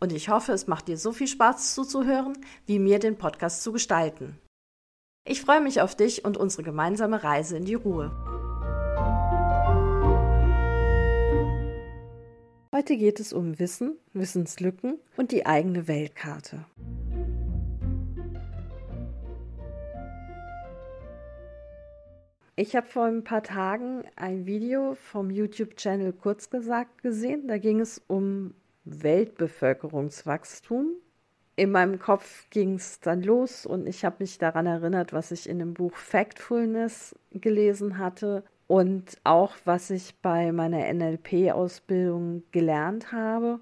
Und ich hoffe, es macht dir so viel Spaß zuzuhören, wie mir den Podcast zu gestalten. Ich freue mich auf dich und unsere gemeinsame Reise in die Ruhe. Heute geht es um Wissen, Wissenslücken und die eigene Weltkarte. Ich habe vor ein paar Tagen ein Video vom YouTube-Channel kurz gesagt gesehen. Da ging es um Weltbevölkerungswachstum. In meinem Kopf ging es dann los und ich habe mich daran erinnert, was ich in dem Buch Factfulness gelesen hatte und auch was ich bei meiner NLP-Ausbildung gelernt habe.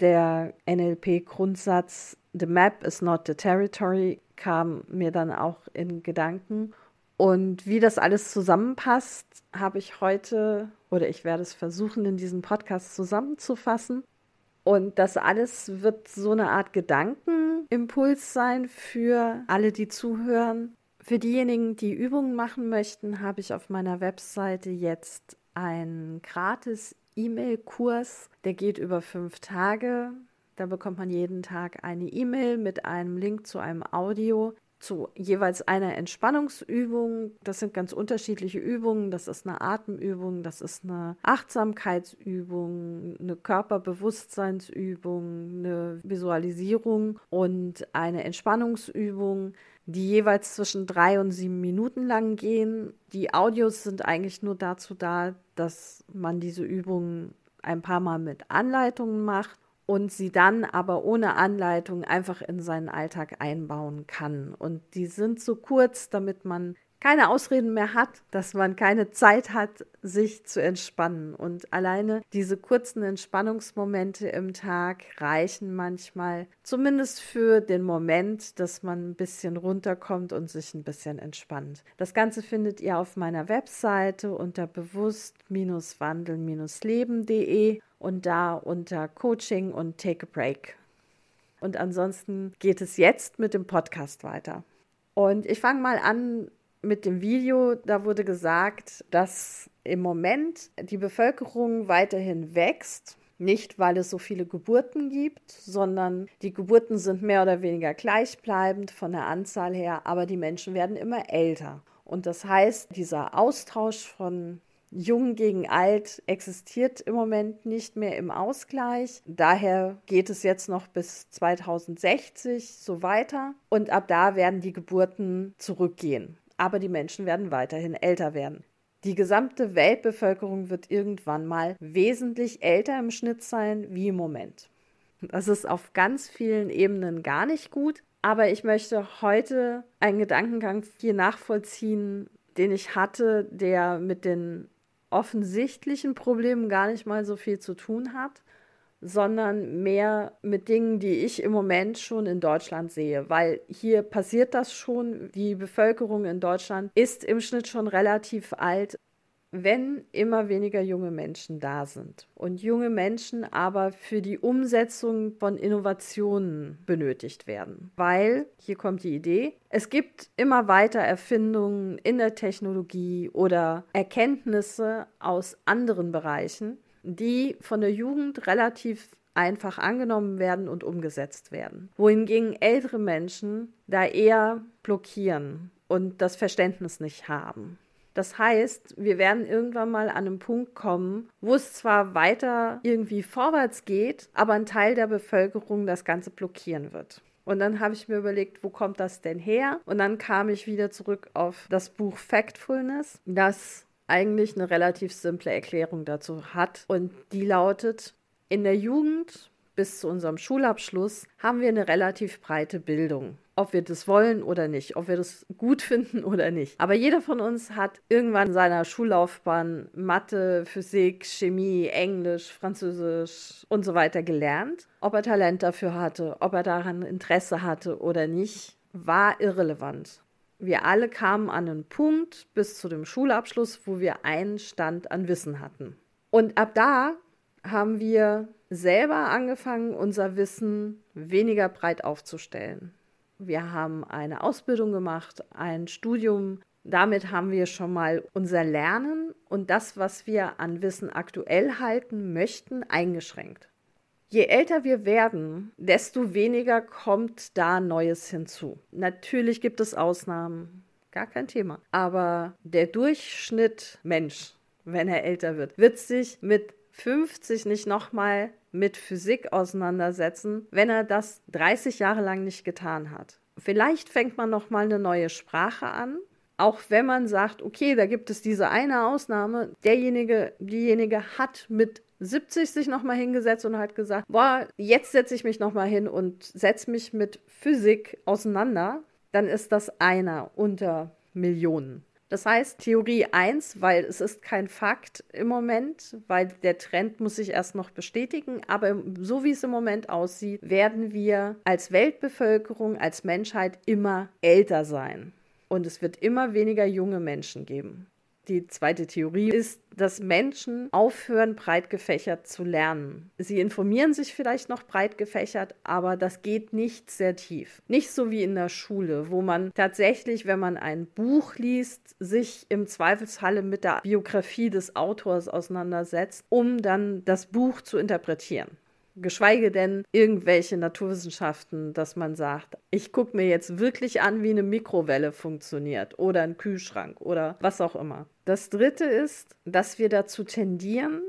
Der NLP-Grundsatz The Map is not the territory kam mir dann auch in Gedanken. Und wie das alles zusammenpasst, habe ich heute oder ich werde es versuchen, in diesem Podcast zusammenzufassen. Und das alles wird so eine Art Gedankenimpuls sein für alle, die zuhören. Für diejenigen, die Übungen machen möchten, habe ich auf meiner Webseite jetzt einen gratis E-Mail-Kurs. Der geht über fünf Tage. Da bekommt man jeden Tag eine E-Mail mit einem Link zu einem Audio, zu jeweils einer Entspannungsübung. Das sind ganz unterschiedliche Übungen. Das ist eine Atemübung, das ist eine Achtsamkeitsübung, eine Körperbewusstseinsübung, eine Visualisierung und eine Entspannungsübung, die jeweils zwischen drei und sieben Minuten lang gehen. Die Audios sind eigentlich nur dazu da, dass man diese Übungen ein paar Mal mit Anleitungen macht und sie dann aber ohne Anleitung einfach in seinen Alltag einbauen kann. Und die sind so kurz, damit man keine Ausreden mehr hat, dass man keine Zeit hat, sich zu entspannen. Und alleine diese kurzen Entspannungsmomente im Tag reichen manchmal, zumindest für den Moment, dass man ein bisschen runterkommt und sich ein bisschen entspannt. Das Ganze findet ihr auf meiner Webseite unter bewusst-wandeln-leben.de und da unter Coaching und Take a Break. Und ansonsten geht es jetzt mit dem Podcast weiter. Und ich fange mal an mit dem Video, da wurde gesagt, dass im Moment die Bevölkerung weiterhin wächst. Nicht, weil es so viele Geburten gibt, sondern die Geburten sind mehr oder weniger gleichbleibend von der Anzahl her, aber die Menschen werden immer älter. Und das heißt, dieser Austausch von Jung gegen Alt existiert im Moment nicht mehr im Ausgleich. Daher geht es jetzt noch bis 2060 so weiter. Und ab da werden die Geburten zurückgehen aber die Menschen werden weiterhin älter werden. Die gesamte Weltbevölkerung wird irgendwann mal wesentlich älter im Schnitt sein wie im Moment. Das ist auf ganz vielen Ebenen gar nicht gut, aber ich möchte heute einen Gedankengang hier nachvollziehen, den ich hatte, der mit den offensichtlichen Problemen gar nicht mal so viel zu tun hat, sondern mehr mit Dingen, die ich im Moment schon in Deutschland sehe, weil hier passiert das schon. Die Bevölkerung in Deutschland ist im Schnitt schon relativ alt, wenn immer weniger junge Menschen da sind und junge Menschen aber für die Umsetzung von Innovationen benötigt werden. Weil, hier kommt die Idee, es gibt immer weiter Erfindungen in der Technologie oder Erkenntnisse aus anderen Bereichen, die von der Jugend relativ einfach angenommen werden und umgesetzt werden. Wohingegen ältere Menschen da eher blockieren und das Verständnis nicht haben. Das heißt, wir werden irgendwann mal an einen Punkt kommen, wo es zwar weiter irgendwie vorwärts geht, aber ein Teil der Bevölkerung das Ganze blockieren wird. Und dann habe ich mir überlegt, wo kommt das denn her? Und dann kam ich wieder zurück auf das Buch Factfulness, das eigentlich eine relativ simple Erklärung dazu hat. Und die lautet, in der Jugend bis zu unserem Schulabschluss haben wir eine relativ breite Bildung. Ob wir das wollen oder nicht, ob wir das gut finden oder nicht. Aber jeder von uns hat irgendwann in seiner Schullaufbahn Mathe, Physik, Chemie, Englisch, Französisch und so weiter gelernt. Ob er Talent dafür hatte, ob er daran Interesse hatte oder nicht, war irrelevant. Wir alle kamen an einen Punkt bis zu dem Schulabschluss, wo wir einen Stand an Wissen hatten. Und ab da haben wir selber angefangen, unser Wissen weniger breit aufzustellen. Wir haben eine Ausbildung gemacht, ein Studium. Damit haben wir schon mal unser Lernen und das, was wir an Wissen aktuell halten möchten, eingeschränkt. Je älter wir werden, desto weniger kommt da Neues hinzu. Natürlich gibt es Ausnahmen, gar kein Thema. Aber der Durchschnitt Mensch, wenn er älter wird, wird sich mit 50 nicht nochmal mit Physik auseinandersetzen, wenn er das 30 Jahre lang nicht getan hat. Vielleicht fängt man nochmal eine neue Sprache an, auch wenn man sagt, okay, da gibt es diese eine Ausnahme, derjenige, diejenige hat mit 70 sich nochmal hingesetzt und hat gesagt, boah, jetzt setze ich mich nochmal hin und setze mich mit Physik auseinander, dann ist das einer unter Millionen. Das heißt Theorie 1, weil es ist kein Fakt im Moment, weil der Trend muss sich erst noch bestätigen, aber so wie es im Moment aussieht, werden wir als Weltbevölkerung, als Menschheit immer älter sein. Und es wird immer weniger junge Menschen geben. Die zweite Theorie ist, dass Menschen aufhören, breit gefächert zu lernen. Sie informieren sich vielleicht noch breit gefächert, aber das geht nicht sehr tief. Nicht so wie in der Schule, wo man tatsächlich, wenn man ein Buch liest, sich im Zweifelsfalle mit der Biografie des Autors auseinandersetzt, um dann das Buch zu interpretieren geschweige denn irgendwelche Naturwissenschaften, dass man sagt, ich gucke mir jetzt wirklich an, wie eine Mikrowelle funktioniert oder ein Kühlschrank oder was auch immer. Das Dritte ist, dass wir dazu tendieren,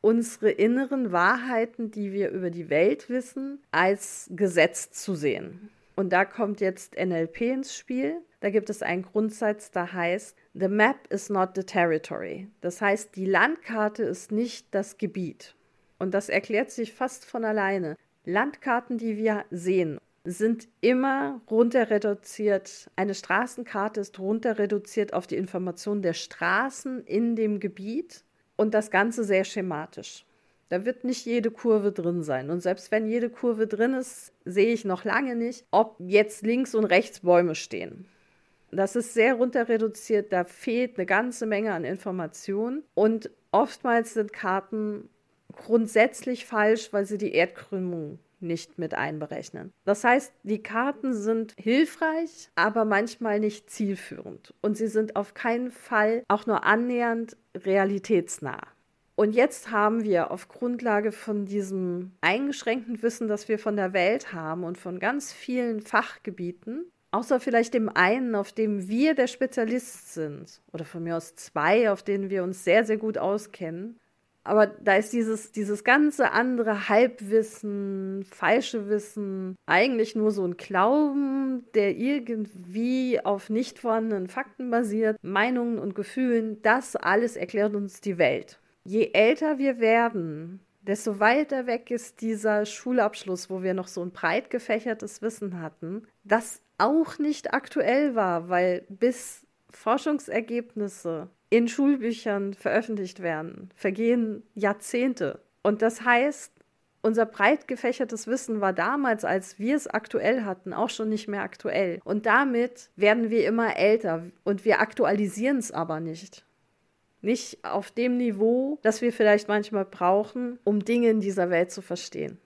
unsere inneren Wahrheiten, die wir über die Welt wissen, als Gesetz zu sehen. Und da kommt jetzt NLP ins Spiel. Da gibt es einen Grundsatz, der heißt, The map is not the territory. Das heißt, die Landkarte ist nicht das Gebiet. Und das erklärt sich fast von alleine. Landkarten, die wir sehen, sind immer runter reduziert. Eine Straßenkarte ist runter reduziert auf die Information der Straßen in dem Gebiet und das Ganze sehr schematisch. Da wird nicht jede Kurve drin sein. Und selbst wenn jede Kurve drin ist, sehe ich noch lange nicht, ob jetzt links und rechts Bäume stehen. Das ist sehr runter reduziert, da fehlt eine ganze Menge an Informationen. Und oftmals sind Karten grundsätzlich falsch, weil sie die Erdkrümmung nicht mit einberechnen. Das heißt, die Karten sind hilfreich, aber manchmal nicht zielführend. Und sie sind auf keinen Fall auch nur annähernd realitätsnah. Und jetzt haben wir auf Grundlage von diesem eingeschränkten Wissen, das wir von der Welt haben und von ganz vielen Fachgebieten, außer vielleicht dem einen, auf dem wir der Spezialist sind, oder von mir aus zwei, auf denen wir uns sehr, sehr gut auskennen, aber da ist dieses, dieses ganze andere Halbwissen, falsche Wissen, eigentlich nur so ein Glauben, der irgendwie auf nicht vorhandenen Fakten basiert, Meinungen und Gefühlen, das alles erklärt uns die Welt. Je älter wir werden, desto weiter weg ist dieser Schulabschluss, wo wir noch so ein breit gefächertes Wissen hatten, das auch nicht aktuell war, weil bis Forschungsergebnisse in Schulbüchern veröffentlicht werden, vergehen Jahrzehnte. Und das heißt, unser breit gefächertes Wissen war damals, als wir es aktuell hatten, auch schon nicht mehr aktuell. Und damit werden wir immer älter und wir aktualisieren es aber nicht. Nicht auf dem Niveau, das wir vielleicht manchmal brauchen, um Dinge in dieser Welt zu verstehen.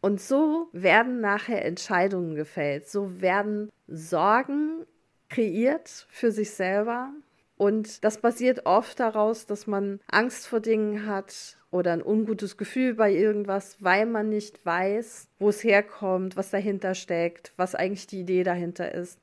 Und so werden nachher Entscheidungen gefällt. So werden Sorgen kreiert für sich selber, und das basiert oft daraus, dass man Angst vor Dingen hat oder ein ungutes Gefühl bei irgendwas, weil man nicht weiß, wo es herkommt, was dahinter steckt, was eigentlich die Idee dahinter ist.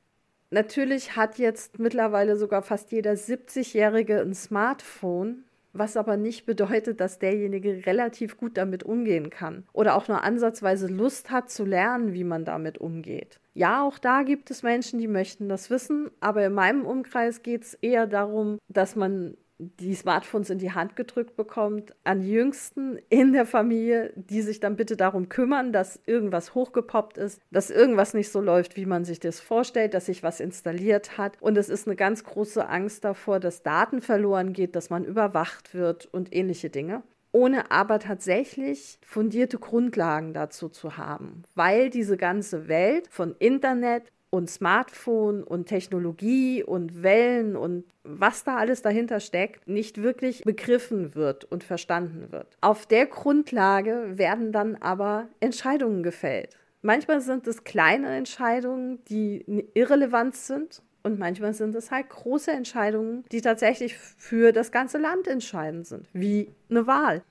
Natürlich hat jetzt mittlerweile sogar fast jeder 70-Jährige ein Smartphone was aber nicht bedeutet, dass derjenige relativ gut damit umgehen kann oder auch nur ansatzweise Lust hat zu lernen, wie man damit umgeht. Ja, auch da gibt es Menschen, die möchten das wissen, aber in meinem Umkreis geht es eher darum, dass man die Smartphones in die Hand gedrückt bekommt, an Jüngsten in der Familie, die sich dann bitte darum kümmern, dass irgendwas hochgepoppt ist, dass irgendwas nicht so läuft, wie man sich das vorstellt, dass sich was installiert hat. Und es ist eine ganz große Angst davor, dass Daten verloren geht, dass man überwacht wird und ähnliche Dinge ohne aber tatsächlich fundierte Grundlagen dazu zu haben, weil diese ganze Welt von Internet und Smartphone und Technologie und Wellen und was da alles dahinter steckt, nicht wirklich begriffen wird und verstanden wird. Auf der Grundlage werden dann aber Entscheidungen gefällt. Manchmal sind es kleine Entscheidungen, die irrelevant sind. Und manchmal sind es halt große Entscheidungen, die tatsächlich für das ganze Land entscheidend sind, wie eine Wahl.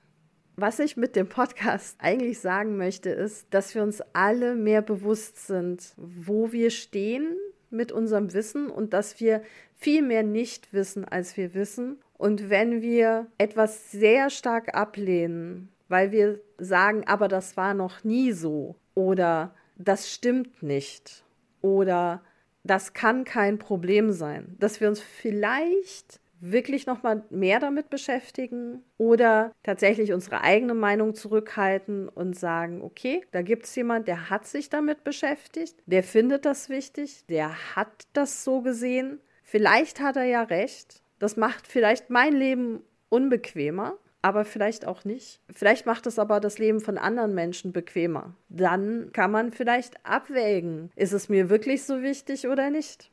Was ich mit dem Podcast eigentlich sagen möchte, ist, dass wir uns alle mehr bewusst sind, wo wir stehen mit unserem Wissen und dass wir viel mehr nicht wissen, als wir wissen. Und wenn wir etwas sehr stark ablehnen, weil wir sagen, aber das war noch nie so oder das stimmt nicht oder das kann kein Problem sein, dass wir uns vielleicht wirklich noch mal mehr damit beschäftigen oder tatsächlich unsere eigene Meinung zurückhalten und sagen, okay, da gibt es jemand, der hat sich damit beschäftigt, der findet das wichtig, der hat das so gesehen. Vielleicht hat er ja recht. Das macht vielleicht mein Leben unbequemer, aber vielleicht auch nicht. Vielleicht macht es aber das Leben von anderen Menschen bequemer. Dann kann man vielleicht abwägen, ist es mir wirklich so wichtig oder nicht.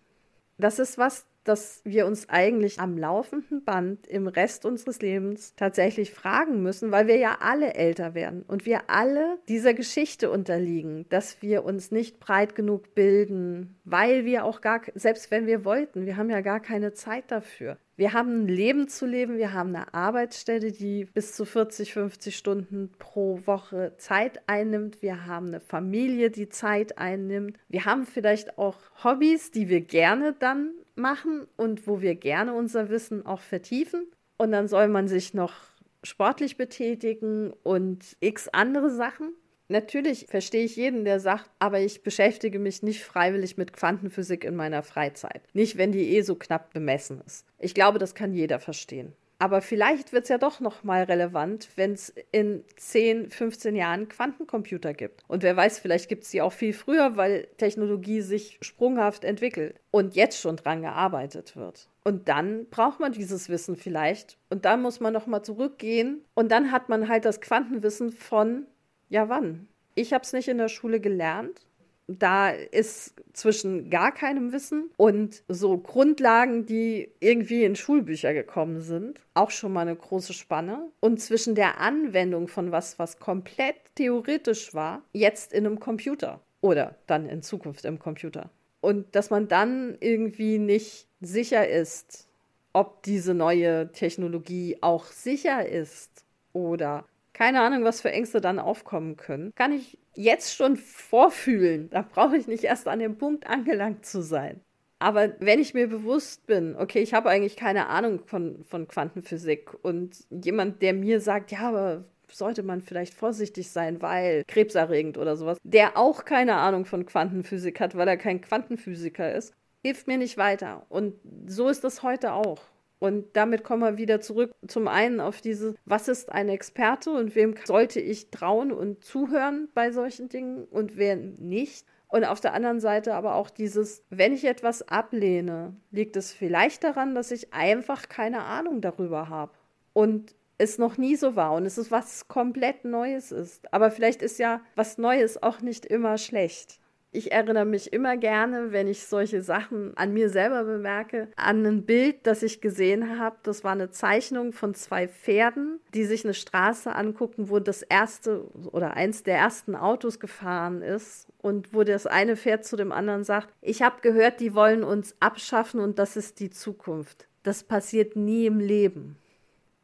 Das ist was, dass wir uns eigentlich am laufenden Band im Rest unseres Lebens tatsächlich fragen müssen, weil wir ja alle älter werden und wir alle dieser Geschichte unterliegen, dass wir uns nicht breit genug bilden, weil wir auch gar, selbst wenn wir wollten, wir haben ja gar keine Zeit dafür. Wir haben ein Leben zu leben, wir haben eine Arbeitsstelle, die bis zu 40, 50 Stunden pro Woche Zeit einnimmt. Wir haben eine Familie, die Zeit einnimmt. Wir haben vielleicht auch Hobbys, die wir gerne dann machen und wo wir gerne unser Wissen auch vertiefen. Und dann soll man sich noch sportlich betätigen und x andere Sachen. Natürlich verstehe ich jeden, der sagt, aber ich beschäftige mich nicht freiwillig mit Quantenphysik in meiner Freizeit. Nicht, wenn die eh so knapp bemessen ist. Ich glaube, das kann jeder verstehen. Aber vielleicht wird es ja doch noch mal relevant, wenn es in 10, 15 Jahren Quantencomputer gibt. Und wer weiß, vielleicht gibt es die auch viel früher, weil Technologie sich sprunghaft entwickelt und jetzt schon dran gearbeitet wird. Und dann braucht man dieses Wissen vielleicht. Und dann muss man noch mal zurückgehen. Und dann hat man halt das Quantenwissen von, ja wann? Ich habe es nicht in der Schule gelernt da ist zwischen gar keinem Wissen und so Grundlagen, die irgendwie in Schulbücher gekommen sind, auch schon mal eine große Spanne. Und zwischen der Anwendung von was, was komplett theoretisch war, jetzt in einem Computer oder dann in Zukunft im Computer. Und dass man dann irgendwie nicht sicher ist, ob diese neue Technologie auch sicher ist oder keine Ahnung, was für Ängste dann aufkommen können, kann ich jetzt schon vorfühlen. Da brauche ich nicht erst an dem Punkt angelangt zu sein. Aber wenn ich mir bewusst bin, okay, ich habe eigentlich keine Ahnung von, von Quantenphysik und jemand, der mir sagt, ja, aber sollte man vielleicht vorsichtig sein, weil krebserregend oder sowas, der auch keine Ahnung von Quantenphysik hat, weil er kein Quantenphysiker ist, hilft mir nicht weiter. Und so ist das heute auch. Und damit kommen wir wieder zurück zum einen auf diese, was ist ein Experte und wem sollte ich trauen und zuhören bei solchen Dingen und wer nicht. Und auf der anderen Seite aber auch dieses, wenn ich etwas ablehne, liegt es vielleicht daran, dass ich einfach keine Ahnung darüber habe. Und es noch nie so war und es ist was komplett Neues ist. Aber vielleicht ist ja was Neues auch nicht immer schlecht. Ich erinnere mich immer gerne, wenn ich solche Sachen an mir selber bemerke, an ein Bild, das ich gesehen habe. Das war eine Zeichnung von zwei Pferden, die sich eine Straße angucken, wo das erste oder eins der ersten Autos gefahren ist und wo das eine Pferd zu dem anderen sagt, ich habe gehört, die wollen uns abschaffen und das ist die Zukunft. Das passiert nie im Leben.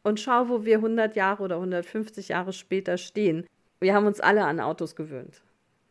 Und schau, wo wir 100 Jahre oder 150 Jahre später stehen. Wir haben uns alle an Autos gewöhnt.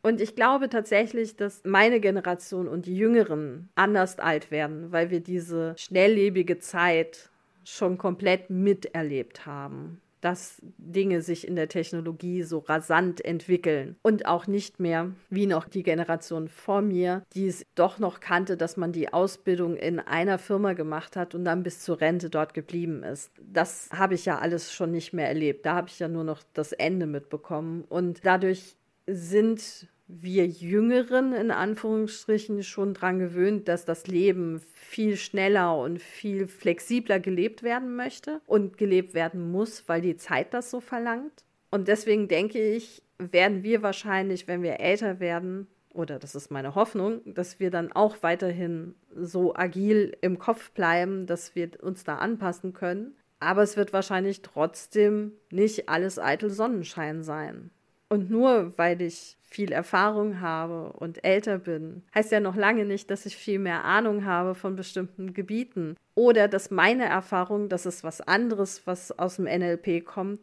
Und ich glaube tatsächlich, dass meine Generation und die Jüngeren anders alt werden, weil wir diese schnelllebige Zeit schon komplett miterlebt haben. dass Dinge sich in der Technologie so rasant entwickeln und auch nicht mehr wie noch die Generation vor mir, die es doch noch kannte, dass man die Ausbildung in einer Firma gemacht hat und dann bis zur Rente dort geblieben ist. Das habe ich ja alles schon nicht mehr erlebt. Da habe ich ja nur noch das Ende mitbekommen und dadurch sind wir Jüngeren in Anführungsstrichen schon daran gewöhnt, dass das Leben viel schneller und viel flexibler gelebt werden möchte und gelebt werden muss, weil die Zeit das so verlangt. Und deswegen denke ich, werden wir wahrscheinlich, wenn wir älter werden, oder das ist meine Hoffnung, dass wir dann auch weiterhin so agil im Kopf bleiben, dass wir uns da anpassen können. Aber es wird wahrscheinlich trotzdem nicht alles eitel Sonnenschein sein. Und nur weil ich viel Erfahrung habe und älter bin, heißt ja noch lange nicht, dass ich viel mehr Ahnung habe von bestimmten Gebieten. Oder dass meine Erfahrung, das ist was anderes, was aus dem NLP kommt,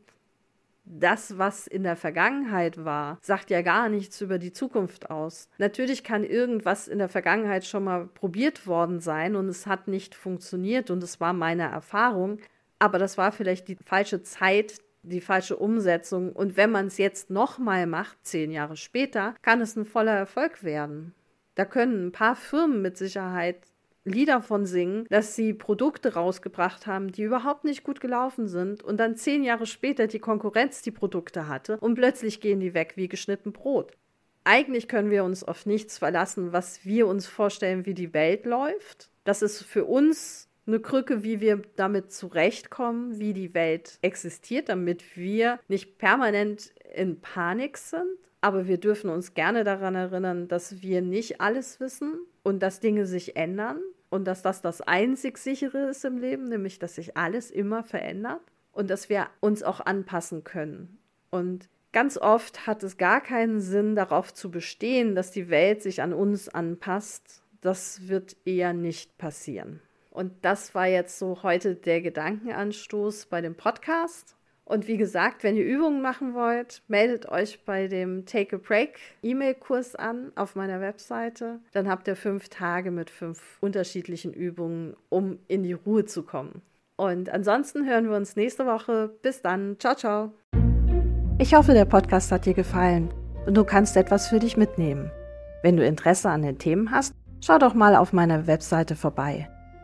das, was in der Vergangenheit war, sagt ja gar nichts über die Zukunft aus. Natürlich kann irgendwas in der Vergangenheit schon mal probiert worden sein und es hat nicht funktioniert und es war meine Erfahrung, aber das war vielleicht die falsche Zeit, die falsche Umsetzung. Und wenn man es jetzt nochmal macht, zehn Jahre später, kann es ein voller Erfolg werden. Da können ein paar Firmen mit Sicherheit Lieder von singen, dass sie Produkte rausgebracht haben, die überhaupt nicht gut gelaufen sind und dann zehn Jahre später die Konkurrenz die Produkte hatte und plötzlich gehen die weg wie geschnitten Brot. Eigentlich können wir uns auf nichts verlassen, was wir uns vorstellen, wie die Welt läuft. Das ist für uns eine Krücke, wie wir damit zurechtkommen, wie die Welt existiert, damit wir nicht permanent in Panik sind. Aber wir dürfen uns gerne daran erinnern, dass wir nicht alles wissen und dass Dinge sich ändern und dass das das einzig sichere ist im Leben, nämlich dass sich alles immer verändert und dass wir uns auch anpassen können. Und ganz oft hat es gar keinen Sinn, darauf zu bestehen, dass die Welt sich an uns anpasst. Das wird eher nicht passieren. Und das war jetzt so heute der Gedankenanstoß bei dem Podcast. Und wie gesagt, wenn ihr Übungen machen wollt, meldet euch bei dem Take a Break E-Mail-Kurs an auf meiner Webseite. Dann habt ihr fünf Tage mit fünf unterschiedlichen Übungen, um in die Ruhe zu kommen. Und ansonsten hören wir uns nächste Woche. Bis dann. Ciao, ciao. Ich hoffe, der Podcast hat dir gefallen und du kannst etwas für dich mitnehmen. Wenn du Interesse an den Themen hast, schau doch mal auf meiner Webseite vorbei